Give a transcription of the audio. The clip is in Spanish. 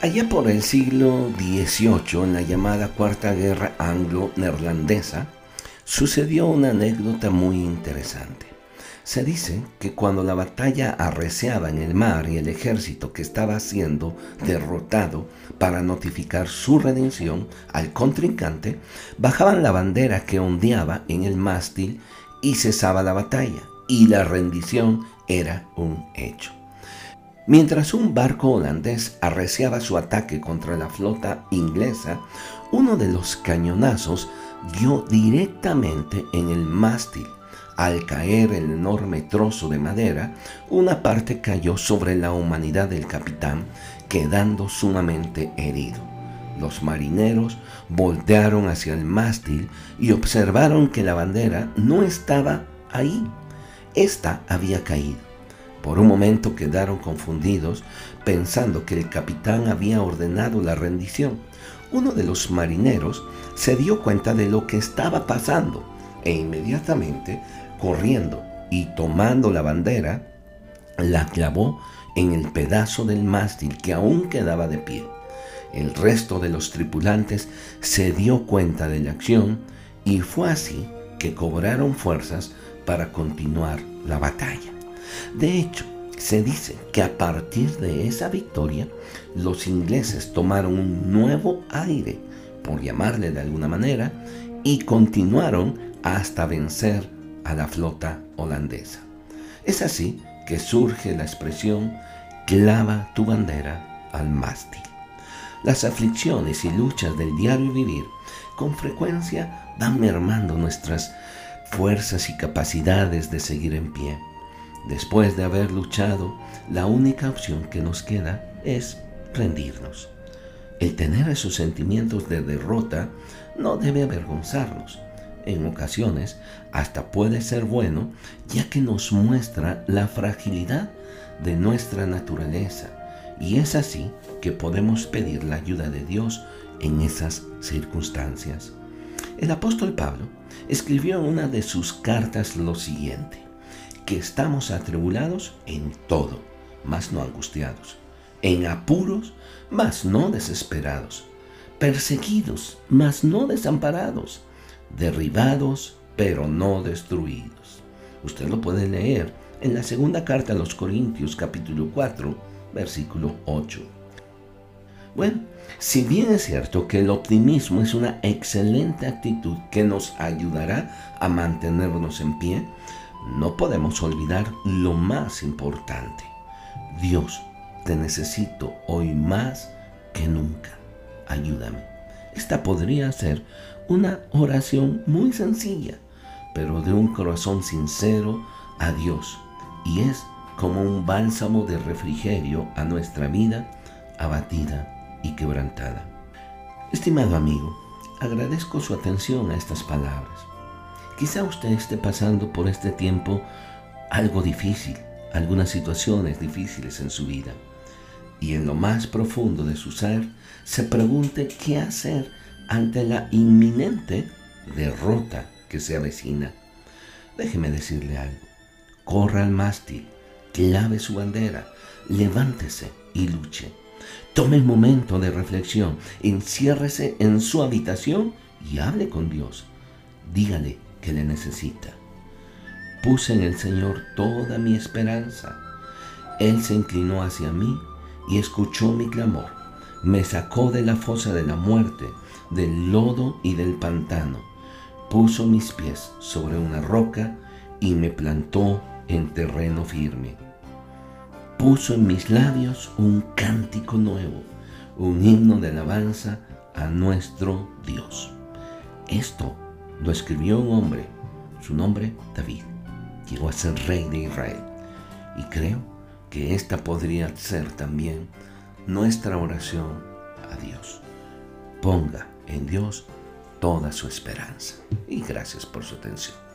Allá por el siglo XVIII, en la llamada Cuarta Guerra Anglo-Neerlandesa, sucedió una anécdota muy interesante. Se dice que cuando la batalla arreciaba en el mar y el ejército que estaba siendo derrotado para notificar su redención al contrincante, bajaban la bandera que ondeaba en el mástil y cesaba la batalla, y la rendición era un hecho. Mientras un barco holandés arreciaba su ataque contra la flota inglesa, uno de los cañonazos dio directamente en el mástil. Al caer el enorme trozo de madera, una parte cayó sobre la humanidad del capitán, quedando sumamente herido. Los marineros voltearon hacia el mástil y observaron que la bandera no estaba ahí. Esta había caído. Por un momento quedaron confundidos, pensando que el capitán había ordenado la rendición. Uno de los marineros se dio cuenta de lo que estaba pasando e inmediatamente, corriendo y tomando la bandera, la clavó en el pedazo del mástil que aún quedaba de pie. El resto de los tripulantes se dio cuenta de la acción y fue así que cobraron fuerzas para continuar la batalla. De hecho, se dice que a partir de esa victoria, los ingleses tomaron un nuevo aire, por llamarle de alguna manera, y continuaron hasta vencer a la flota holandesa. Es así que surge la expresión clava tu bandera al mástil. Las aflicciones y luchas del diario vivir con frecuencia van mermando nuestras fuerzas y capacidades de seguir en pie. Después de haber luchado, la única opción que nos queda es rendirnos. El tener esos sentimientos de derrota no debe avergonzarnos. En ocasiones hasta puede ser bueno ya que nos muestra la fragilidad de nuestra naturaleza y es así que podemos pedir la ayuda de Dios en esas circunstancias. El apóstol Pablo escribió en una de sus cartas lo siguiente que estamos atribulados en todo, mas no angustiados, en apuros, mas no desesperados, perseguidos, mas no desamparados, derribados, pero no destruidos. Usted lo puede leer en la segunda carta a los Corintios capítulo 4, versículo 8. Bueno, si bien es cierto que el optimismo es una excelente actitud que nos ayudará a mantenernos en pie, no podemos olvidar lo más importante. Dios, te necesito hoy más que nunca. Ayúdame. Esta podría ser una oración muy sencilla, pero de un corazón sincero a Dios. Y es como un bálsamo de refrigerio a nuestra vida abatida y quebrantada. Estimado amigo, agradezco su atención a estas palabras. Quizá usted esté pasando por este tiempo algo difícil, algunas situaciones difíciles en su vida. Y en lo más profundo de su ser se pregunte qué hacer ante la inminente derrota que se avecina. Déjeme decirle algo. Corra al mástil, clave su bandera, levántese y luche. Tome un momento de reflexión, enciérrese en su habitación y hable con Dios. Dígale que le necesita. Puse en el Señor toda mi esperanza. Él se inclinó hacia mí y escuchó mi clamor. Me sacó de la fosa de la muerte, del lodo y del pantano. Puso mis pies sobre una roca y me plantó en terreno firme. Puso en mis labios un cántico nuevo, un himno de alabanza a nuestro Dios. Esto lo escribió un hombre, su nombre David. Llegó a ser rey de Israel. Y creo que esta podría ser también nuestra oración a Dios. Ponga en Dios toda su esperanza. Y gracias por su atención.